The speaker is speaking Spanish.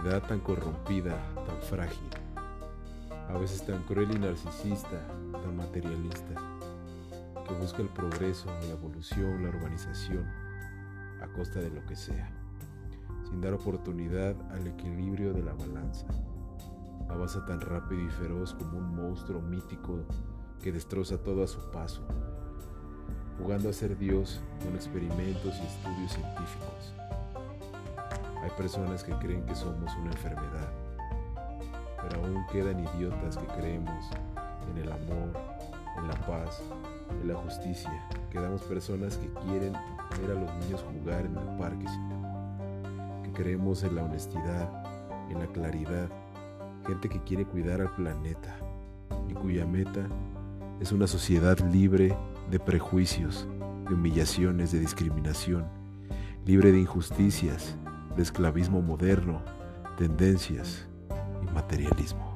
tan corrompida, tan frágil, a veces tan cruel y narcisista, tan materialista, que busca el progreso, la evolución, la urbanización, a costa de lo que sea, sin dar oportunidad al equilibrio de la balanza. Avanza tan rápido y feroz como un monstruo mítico que destroza todo a su paso, jugando a ser Dios con experimentos y estudios científicos. Hay personas que creen que somos una enfermedad, pero aún quedan idiotas que creemos en el amor, en la paz, en la justicia. Quedamos personas que quieren ver a los niños jugar en el parque, que creemos en la honestidad, en la claridad, gente que quiere cuidar al planeta y cuya meta es una sociedad libre de prejuicios, de humillaciones, de discriminación, libre de injusticias, de esclavismo moderno, tendencias y materialismo.